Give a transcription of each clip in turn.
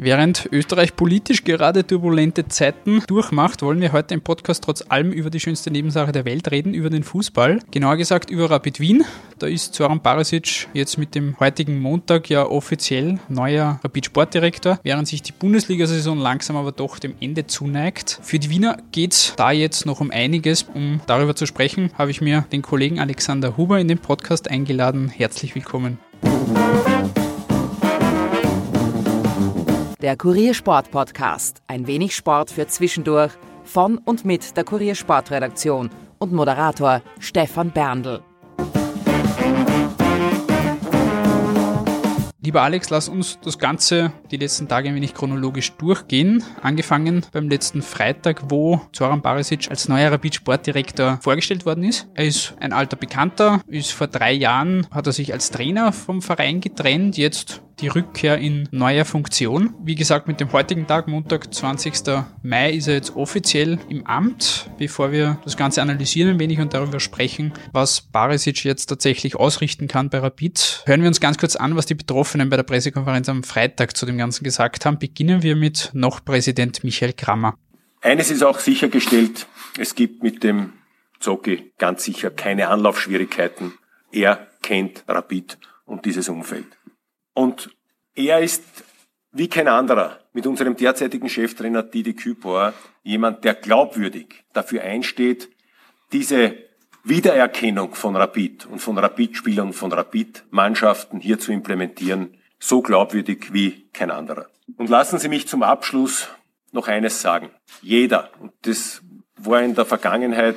Während Österreich politisch gerade turbulente Zeiten durchmacht, wollen wir heute im Podcast trotz allem über die schönste Nebensache der Welt reden, über den Fußball. Genauer gesagt über Rapid Wien. Da ist Zoran Barisic jetzt mit dem heutigen Montag ja offiziell neuer Rapid Sportdirektor, während sich die Bundesliga-Saison langsam aber doch dem Ende zuneigt. Für die Wiener geht es da jetzt noch um einiges. Um darüber zu sprechen, habe ich mir den Kollegen Alexander Huber in den Podcast eingeladen. Herzlich willkommen. Der Kuriersport Podcast. Ein wenig Sport für zwischendurch. Von und mit der Kuriersportredaktion und Moderator Stefan Berndl. Lieber Alex, lass uns das Ganze die letzten Tage ein wenig chronologisch durchgehen. Angefangen beim letzten Freitag, wo Zoran Barisic als neuer Rapid Sportdirektor vorgestellt worden ist. Er ist ein alter Bekannter, ist vor drei Jahren, hat er sich als Trainer vom Verein getrennt, jetzt die Rückkehr in neuer Funktion. Wie gesagt, mit dem heutigen Tag, Montag, 20. Mai, ist er jetzt offiziell im Amt. Bevor wir das Ganze analysieren ein wenig und darüber sprechen, was Barisic jetzt tatsächlich ausrichten kann bei Rapid, hören wir uns ganz kurz an, was die Betroffenen bei der Pressekonferenz am Freitag zu dem Ganzen gesagt haben. Beginnen wir mit noch Präsident Michael Krammer. Eines ist auch sichergestellt, es gibt mit dem Zocki ganz sicher keine Anlaufschwierigkeiten. Er kennt Rapid und dieses Umfeld. Und er ist wie kein anderer mit unserem derzeitigen Cheftrainer Didi Kübauer jemand, der glaubwürdig dafür einsteht, diese Wiedererkennung von Rapid und von Rapid-Spielern von Rapid-Mannschaften hier zu implementieren, so glaubwürdig wie kein anderer. Und lassen Sie mich zum Abschluss noch eines sagen. Jeder, und das war in der Vergangenheit,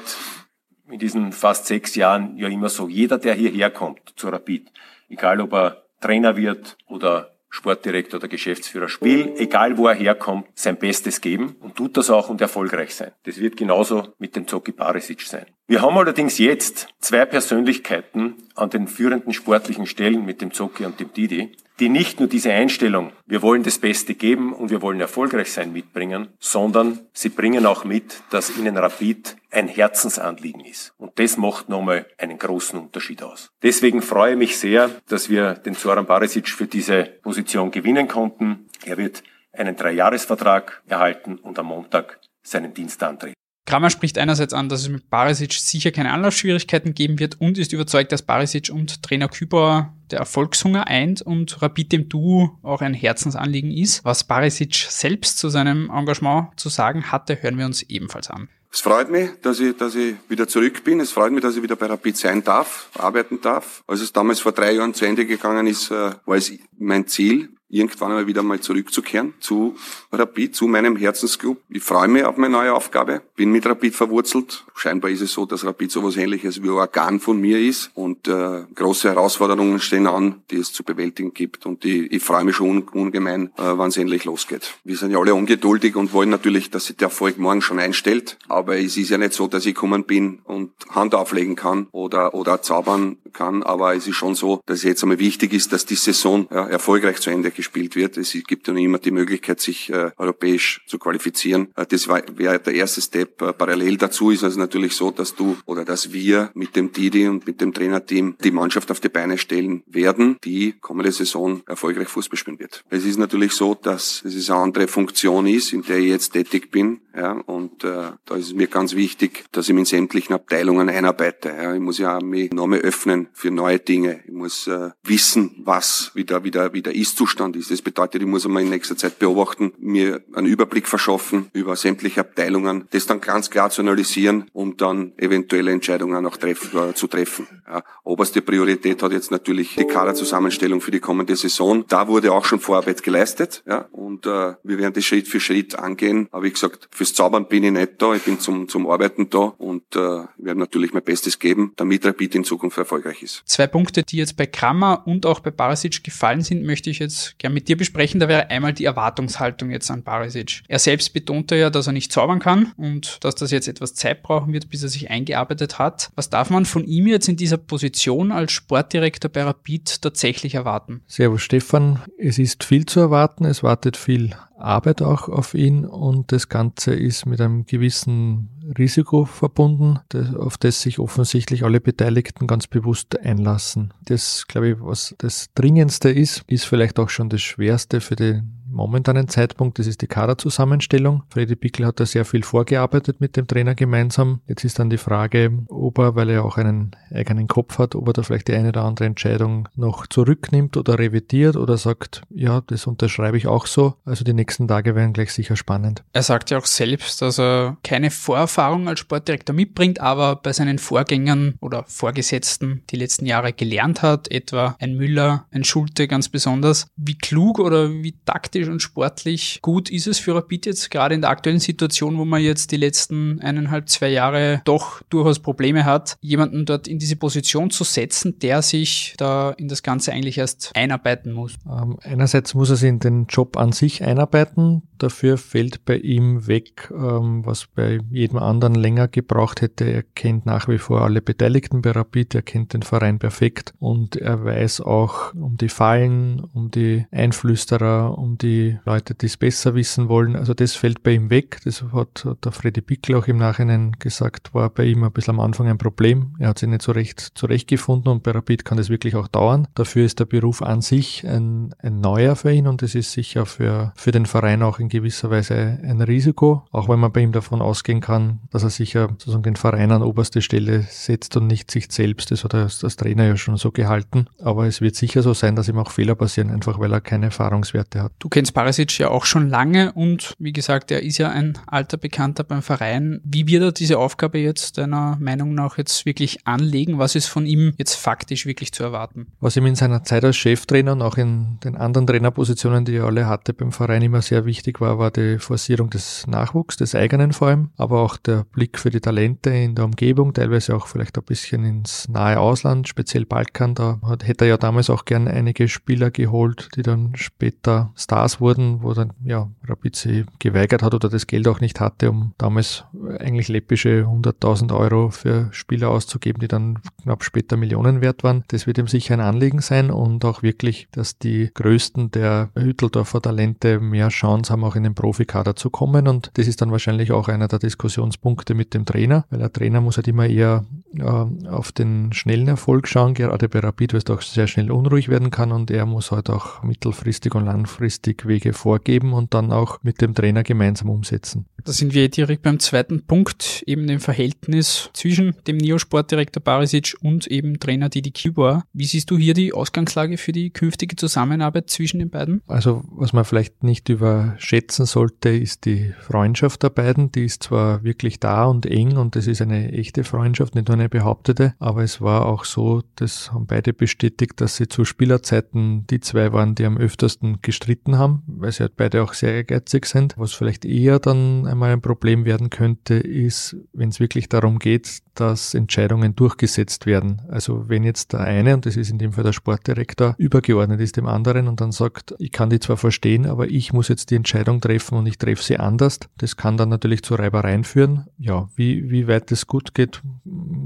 in diesen fast sechs Jahren ja immer so, jeder, der hierher kommt zu Rapid, egal ob er Trainer wird oder Sportdirektor oder Geschäftsführer will, egal wo er herkommt, sein Bestes geben und tut das auch und erfolgreich sein. Das wird genauso mit dem Zoki Barisic sein. Wir haben allerdings jetzt zwei Persönlichkeiten an den führenden sportlichen Stellen mit dem Zoki und dem Didi, die nicht nur diese Einstellung, wir wollen das Beste geben und wir wollen erfolgreich sein, mitbringen, sondern sie bringen auch mit, dass ihnen Rapid ein Herzensanliegen ist. Und das macht nochmal einen großen Unterschied aus. Deswegen freue ich mich sehr, dass wir den Zoran Barisic für diese Position gewinnen konnten. Er wird einen Dreijahresvertrag erhalten und am Montag seinen Dienst antreten. Kramer spricht einerseits an, dass es mit Barisic sicher keine Anlaufschwierigkeiten geben wird und ist überzeugt, dass Barisic und Trainer Kübauer der Erfolgshunger eint und Rapid dem Duo auch ein Herzensanliegen ist. Was Barisic selbst zu seinem Engagement zu sagen hatte, hören wir uns ebenfalls an. Es freut mich, dass ich, dass ich wieder zurück bin. Es freut mich, dass ich wieder bei Rapid sein darf, arbeiten darf. Als es damals vor drei Jahren zu Ende gegangen ist, äh, war es mein Ziel, irgendwann einmal wieder mal zurückzukehren zu Rapid, zu meinem Herzensclub. Ich freue mich auf meine neue Aufgabe, bin mit Rapid verwurzelt. Scheinbar ist es so, dass Rapid sowas ähnliches wie ein Organ von mir ist und äh, große Herausforderungen stehen an, die es zu bewältigen gibt und ich, ich freue mich schon ungemein, äh, wann es endlich losgeht. Wir sind ja alle ungeduldig und wollen natürlich, dass sich der Erfolg morgen schon einstellt, aber es ist ja nicht so, dass ich kommen bin und Hand auflegen kann oder, oder zaubern kann, aber es ist schon so, dass es jetzt einmal wichtig ist, dass die Saison ja, erfolgreich zu Ende geht gespielt wird. Es gibt ja immer die Möglichkeit, sich äh, europäisch zu qualifizieren. Äh, das wäre der erste Step. Äh, parallel dazu ist es natürlich so, dass du oder dass wir mit dem Didi und mit dem Trainerteam die Mannschaft auf die Beine stellen werden, die kommende Saison erfolgreich Fußball spielen wird. Es ist natürlich so, dass es eine andere Funktion ist, in der ich jetzt tätig bin. Ja, und äh, da ist es mir ganz wichtig, dass ich mich in sämtlichen Abteilungen einarbeite. Ja. Ich muss ja mich noch mehr öffnen für neue Dinge. Ich muss äh, wissen, was wieder, wieder, wieder Ist-Zustand Zustand ist. Das bedeutet, ich muss einmal in nächster Zeit beobachten, mir einen Überblick verschaffen über sämtliche Abteilungen, das dann ganz klar zu analysieren und dann eventuelle Entscheidungen auch treff, äh, zu treffen. Ja, oberste Priorität hat jetzt natürlich die Kaderzusammenstellung für die kommende Saison. Da wurde auch schon Vorarbeit geleistet ja, und äh, wir werden das Schritt für Schritt angehen. Aber wie gesagt, fürs Zaubern bin ich nicht da, ich bin zum, zum Arbeiten da und äh, werde natürlich mein Bestes geben, damit Rapid in Zukunft erfolgreich ist. Zwei Punkte, die jetzt bei Kramer und auch bei Barasic gefallen sind, möchte ich jetzt gerne mit dir besprechen. Da wäre einmal die Erwartungshaltung jetzt an Barisic. Er selbst betonte ja, dass er nicht zaubern kann und dass das jetzt etwas Zeit brauchen wird, bis er sich eingearbeitet hat. Was darf man von ihm jetzt in dieser Position als Sportdirektor bei Rapid tatsächlich erwarten? Servus Stefan, es ist viel zu erwarten, es wartet viel Arbeit auch auf ihn und das Ganze ist mit einem gewissen Risiko verbunden, auf das sich offensichtlich alle Beteiligten ganz bewusst einlassen. Das, glaube ich, was das Dringendste ist, ist vielleicht auch schon das Schwerste für den momentanen Zeitpunkt, das ist die Kaderzusammenstellung. Freddy Pickel hat da sehr viel vorgearbeitet mit dem Trainer gemeinsam. Jetzt ist dann die Frage, ob er, weil er auch einen eigenen Kopf hat, ob er da vielleicht die eine oder andere Entscheidung noch zurücknimmt oder revidiert oder sagt, ja, das unterschreibe ich auch so. Also die nächsten Tage werden gleich sicher spannend. Er sagt ja auch selbst, dass er keine Vorerfahrung als Sportdirektor mitbringt, aber bei seinen Vorgängern oder Vorgesetzten die letzten Jahre gelernt hat, etwa ein Müller, ein Schulte ganz besonders. Wie klug oder wie taktisch und sportlich gut ist es für Rapid jetzt gerade in der aktuellen Situation, wo man jetzt die letzten eineinhalb, zwei Jahre doch durchaus Probleme hat, jemanden dort in diese Position zu setzen, der sich da in das Ganze eigentlich erst einarbeiten muss? Ähm, einerseits muss er sich in den Job an sich einarbeiten. Dafür fällt bei ihm weg, ähm, was bei jedem anderen länger gebraucht hätte. Er kennt nach wie vor alle Beteiligten bei Rapid, er kennt den Verein perfekt und er weiß auch um die Fallen, um die Einflüsterer, um die Leute, die es besser wissen wollen. Also das fällt bei ihm weg. Das hat, der Freddy Pickel auch im Nachhinein gesagt, war bei ihm ein bisschen am Anfang ein Problem. Er hat sich nicht so recht zurechtgefunden und bei Rapid kann das wirklich auch dauern. Dafür ist der Beruf an sich ein, ein neuer für ihn und es ist sicher für, für den Verein auch in gewisser Weise ein Risiko, auch wenn man bei ihm davon ausgehen kann, dass er sicher sozusagen den Verein an oberste Stelle setzt und nicht sich selbst. Das hat er als Trainer ja schon so gehalten. Aber es wird sicher so sein, dass ihm auch Fehler passieren, einfach weil er keine Erfahrungswerte hat. Du kennst Barisic ja auch schon lange und wie gesagt, er ist ja ein alter Bekannter beim Verein. Wie wird er diese Aufgabe jetzt deiner Meinung nach jetzt wirklich anlegen? Was ist von ihm jetzt faktisch wirklich zu erwarten? Was ihm in seiner Zeit als Cheftrainer und auch in den anderen Trainerpositionen, die er alle hatte beim Verein, immer sehr wichtig war, war die Forcierung des Nachwuchs, des eigenen vor allem, aber auch der Blick für die Talente in der Umgebung, teilweise auch vielleicht ein bisschen ins nahe Ausland, speziell Balkan. Da hätte er ja damals auch gern einige Spieler geholt, die dann später Stars wurden, wo dann ja Rapid sie geweigert hat oder das Geld auch nicht hatte, um damals eigentlich läppische 100.000 Euro für Spieler auszugeben, die dann knapp später Millionen wert waren. Das wird ihm sicher ein Anliegen sein und auch wirklich, dass die größten der Hütteldorfer Talente mehr Chance haben, auch in den Profikader zu kommen und das ist dann wahrscheinlich auch einer der Diskussionspunkte mit dem Trainer, weil der Trainer muss halt immer eher auf den schnellen Erfolg schauen, gerade bei Rapid, weil es doch sehr schnell unruhig werden kann und er muss halt auch mittelfristig und langfristig Wege vorgeben und dann auch mit dem Trainer gemeinsam umsetzen. Da sind wir direkt beim zweiten Punkt, eben dem Verhältnis zwischen dem Neosportdirektor Barisic und eben Trainer Didi Kibor. Wie siehst du hier die Ausgangslage für die künftige Zusammenarbeit zwischen den beiden? Also, was man vielleicht nicht überschätzen sollte, ist die Freundschaft der beiden. Die ist zwar wirklich da und eng und es ist eine echte Freundschaft, nicht nur eine behauptete, aber es war auch so, das haben beide bestätigt, dass sie zu Spielerzeiten die zwei waren, die am öftersten gestritten haben, weil sie halt beide auch sehr ehrgeizig sind. Was vielleicht eher dann einmal ein Problem werden könnte, ist, wenn es wirklich darum geht, dass Entscheidungen durchgesetzt werden. Also wenn jetzt der eine, und das ist in dem Fall der Sportdirektor, übergeordnet ist dem anderen und dann sagt, ich kann die zwar verstehen, aber ich muss jetzt die Entscheidung treffen und ich treffe sie anders, das kann dann natürlich zu Reibereien führen. Ja, wie, wie weit das gut geht,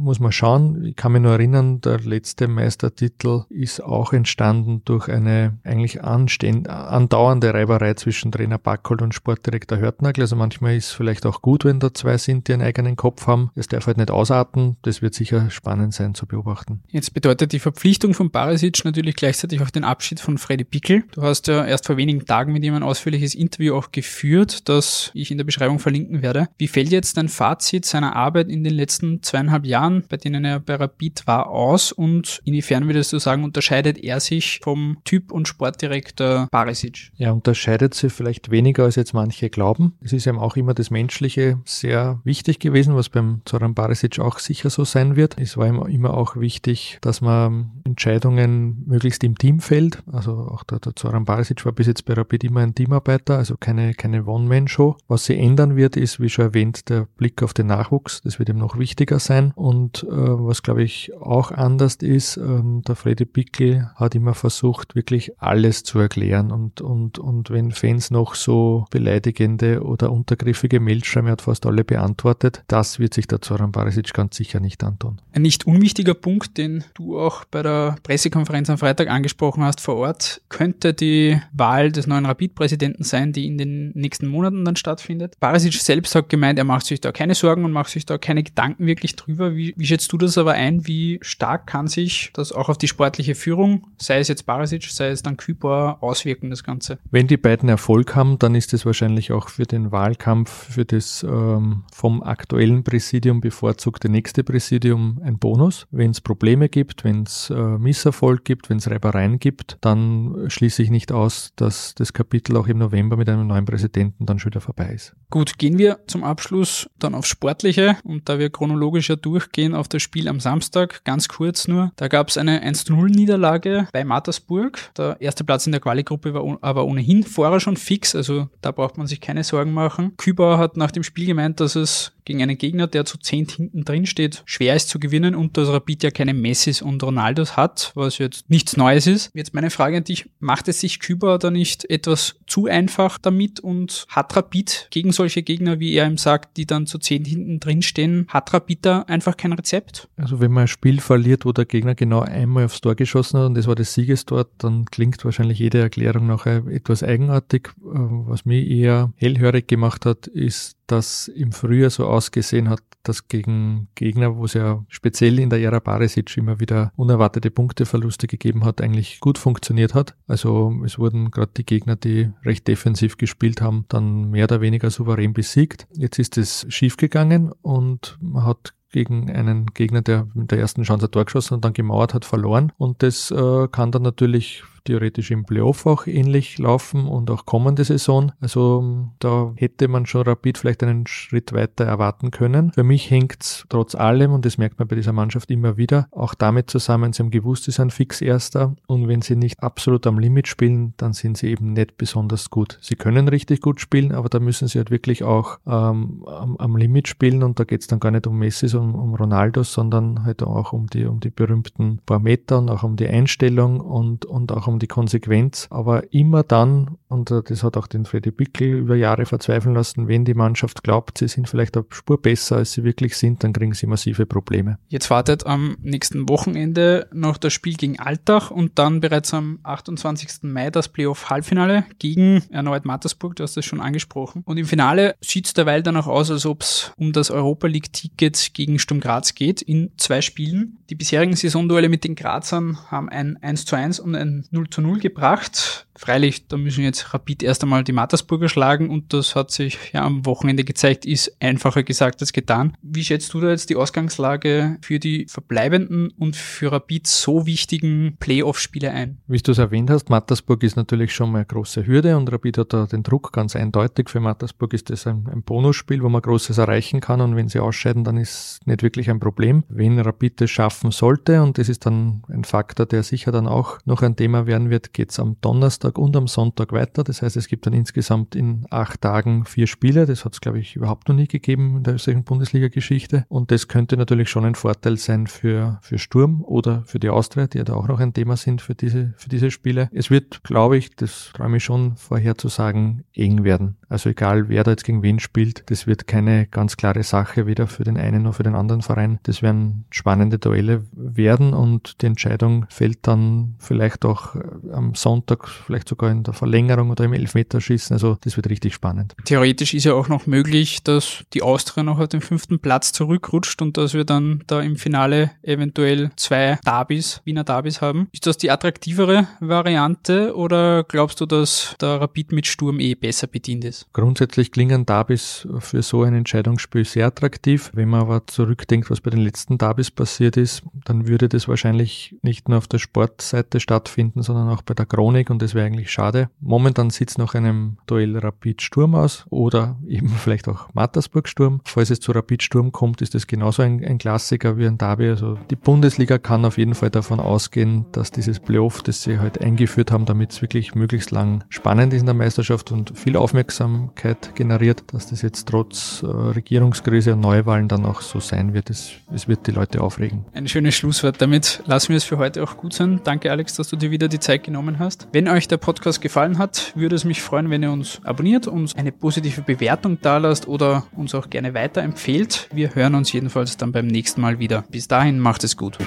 muss man schauen. Ich kann mich nur erinnern, der letzte Meistertitel ist auch entstanden durch eine eigentlich andauernde Reiberei zwischen Trainer Backhold und Sportdirektor Hörtnagel. Also manchmal ist es vielleicht auch gut, wenn da zwei sind, die einen eigenen Kopf haben. Es darf halt nicht ausarten. Das wird sicher spannend sein zu beobachten. Jetzt bedeutet die Verpflichtung von Barisic natürlich gleichzeitig auch den Abschied von Freddy Pickel. Du hast ja erst vor wenigen Tagen mit ihm ein ausführliches Interview auch geführt, das ich in der Beschreibung verlinken werde. Wie fällt jetzt dein Fazit seiner Arbeit in den letzten zweieinhalb Jahren, bei denen er bei Rapid war, aus und inwiefern würdest du sagen, unterscheidet er sich vom Typ und Sportdirektor Barisic? Ja, unterscheidet sich vielleicht weniger als jetzt manche glauben. Es ist ihm auch immer das Menschliche sehr wichtig gewesen, was beim Zoran Barisic auch sicher so sein wird. Es war ihm immer auch wichtig, dass man Entscheidungen möglichst im Team fällt. Also auch der, der Zoran Barisic war bis jetzt bei Rapid immer ein Teamarbeiter, also keine, keine One-Man-Show. Was sie ändern wird, ist, wie schon erwähnt, der Blick auf den Nachwuchs. Das wird ihm noch wichtiger sein. Und äh, was, glaube ich, auch anders ist, ähm, der Freddy Pickel hat immer versucht, wirklich alles zu erklären. Und, und, und wenn Fans noch so beleidigende oder untergriffige Mails schreiben, hat fast alle beantwortet, das wird sich der Zoran Barisic ganz sicher nicht antun. Ein nicht unwichtiger Punkt, den du auch bei der Pressekonferenz am Freitag angesprochen hast vor Ort, könnte die Wahl des neuen Rapid-Präsidenten sein, die in den nächsten Monaten dann stattfindet. Barisic selbst hat gemeint, er macht sich da keine Sorgen und macht sich da keine Gedanken wirklich drüber. Wie Wie schätzt du das aber ein? Wie stark kann sich das auch auf die sportliche Führung, sei es jetzt Barisic, sei es dann Kübauer, auswirken, das Ganze? Wenn die beiden Erfolg haben, dann ist es wahrscheinlich auch für den Wahlkampf, für das ähm, vom aktuellen Präsidium bevorzugte nächste Präsidium ein Bonus. Wenn es Probleme gibt, wenn es äh, Misserfolg gibt, wenn es Reibereien gibt, dann schließe ich nicht aus, dass das Kapitel auch im November mit einem neuen Präsidenten dann schon wieder vorbei ist. Gut, gehen wir zum Abschluss dann aufs Sportliche und da wir chronologisch ja durchgehen auf das Spiel am Samstag, ganz kurz nur, da gab es eine 1-0-Niederlage bei Mattersburg. Der erste Platz in der Quali-Gruppe war aber ohnehin vorher schon fix, also da braucht man sich keine Sorgen machen. Kübauer hat nach dem Spiel gemeint, dass es gegen einen Gegner, der zu zehn hinten drin steht, schwer ist zu gewinnen und dass Rapid ja keine Messis und Ronaldos hat, was jetzt nichts Neues ist. Jetzt meine Frage an dich, macht es sich Küber da nicht etwas zu einfach damit und hat Rapid gegen solche Gegner, wie er ihm sagt, die dann zu zehn hinten drin stehen, hat Rapid da einfach kein Rezept? Also wenn man ein Spiel verliert, wo der Gegner genau einmal aufs Tor geschossen hat und das war das Siegestor, dann klingt wahrscheinlich jede Erklärung nachher etwas eigenartig. Äh, was mich eher hellhörig gemacht hat, ist, dass im Frühjahr so ausgesehen hat, dass gegen Gegner, wo es ja speziell in der Ära Barisic immer wieder unerwartete Punkteverluste gegeben hat, eigentlich gut funktioniert hat. Also es wurden gerade die Gegner, die recht defensiv gespielt haben, dann mehr oder weniger souverän besiegt. Jetzt ist es schiefgegangen und man hat gegen einen Gegner, der mit der ersten Chance ein Tor geschossen und dann gemauert hat, verloren. Und das äh, kann dann natürlich theoretisch im Playoff auch ähnlich laufen und auch kommende Saison. Also da hätte man schon Rapid vielleicht einen Schritt weiter erwarten können. Für mich hängt es trotz allem, und das merkt man bei dieser Mannschaft immer wieder, auch damit zusammen, sie haben gewusst, sie sind fix Erster und wenn sie nicht absolut am Limit spielen, dann sind sie eben nicht besonders gut. Sie können richtig gut spielen, aber da müssen sie halt wirklich auch ähm, am, am, Limit spielen und da geht es dann gar nicht um Messi, sondern um Ronaldo, sondern halt auch um die, um die berühmten paar Meter und auch um die Einstellung und, und auch um die Konsequenz, aber immer dann, und äh, das hat auch den Freddy Bickel über Jahre verzweifeln lassen, wenn die Mannschaft glaubt, sie sind vielleicht eine Spur besser, als sie wirklich sind, dann kriegen sie massive Probleme. Jetzt wartet am nächsten Wochenende noch das Spiel gegen Altach und dann bereits am 28. Mai das Playoff-Halbfinale gegen erneut Mattersburg, du hast das schon angesprochen. Und im Finale sieht es derweil dann auch aus, als ob es um das Europa League-Ticket gegen Sturm Graz geht in zwei Spielen. Die bisherigen Saisonduelle mit den Grazern haben ein 1 zu 1 und ein 0 0 zu 0 gebracht. Freilich, da müssen jetzt Rapid erst einmal die Mattersburger schlagen und das hat sich ja am Wochenende gezeigt, ist einfacher gesagt als getan. Wie schätzt du da jetzt die Ausgangslage für die verbleibenden und für Rapid so wichtigen Playoff-Spiele ein? Wie du es erwähnt hast, Mattersburg ist natürlich schon mal eine große Hürde und Rapid hat da den Druck ganz eindeutig. Für Mattersburg ist das ein, ein Bonusspiel, wo man Großes erreichen kann und wenn sie ausscheiden, dann ist nicht wirklich ein Problem. Wenn Rapid es schaffen sollte und das ist dann ein Faktor, der sicher dann auch noch ein Thema werden wird, geht es am Donnerstag Samstag und am Sonntag weiter. Das heißt, es gibt dann insgesamt in acht Tagen vier Spiele. Das hat es, glaube ich, überhaupt noch nie gegeben in der österreichischen Bundesliga-Geschichte. Und das könnte natürlich schon ein Vorteil sein für, für Sturm oder für die Austria, die ja da auch noch ein Thema sind für diese, für diese Spiele. Es wird, glaube ich, das träume ich schon vorherzusagen, eng werden. Also egal, wer da jetzt gegen wen spielt, das wird keine ganz klare Sache, weder für den einen noch für den anderen Verein. Das werden spannende Duelle werden und die Entscheidung fällt dann vielleicht auch äh, am Sonntag, vielleicht sogar in der Verlängerung oder im Elfmeterschießen. Also das wird richtig spannend. Theoretisch ist ja auch noch möglich, dass die Austria noch auf den fünften Platz zurückrutscht und dass wir dann da im Finale eventuell zwei Derbys, Wiener Derbys haben. Ist das die attraktivere Variante oder glaubst du, dass der Rapid mit Sturm eh besser bedient ist? Grundsätzlich klingen Darbys für so ein Entscheidungsspiel sehr attraktiv. Wenn man aber zurückdenkt, was bei den letzten Darbys passiert ist, dann würde das wahrscheinlich nicht nur auf der Sportseite stattfinden, sondern auch bei der Chronik und das wäre eigentlich schade. Momentan sieht es nach einem Duell Rapid Sturm aus oder eben vielleicht auch Mattersburg Sturm. Falls es zu Rapid Sturm kommt, ist das genauso ein, ein Klassiker wie ein Derby. Also die Bundesliga kann auf jeden Fall davon ausgehen, dass dieses Playoff, das sie heute halt eingeführt haben, damit es wirklich möglichst lang spannend ist in der Meisterschaft und viel Aufmerksamkeit Aufmerksamkeit generiert, dass das jetzt trotz äh, Regierungskrise und Neuwahlen dann auch so sein wird. Es, es wird die Leute aufregen. Ein schönes Schlusswort. Damit lassen wir es für heute auch gut sein. Danke, Alex, dass du dir wieder die Zeit genommen hast. Wenn euch der Podcast gefallen hat, würde es mich freuen, wenn ihr uns abonniert, uns eine positive Bewertung da lasst oder uns auch gerne weiterempfehlt. Wir hören uns jedenfalls dann beim nächsten Mal wieder. Bis dahin, macht es gut.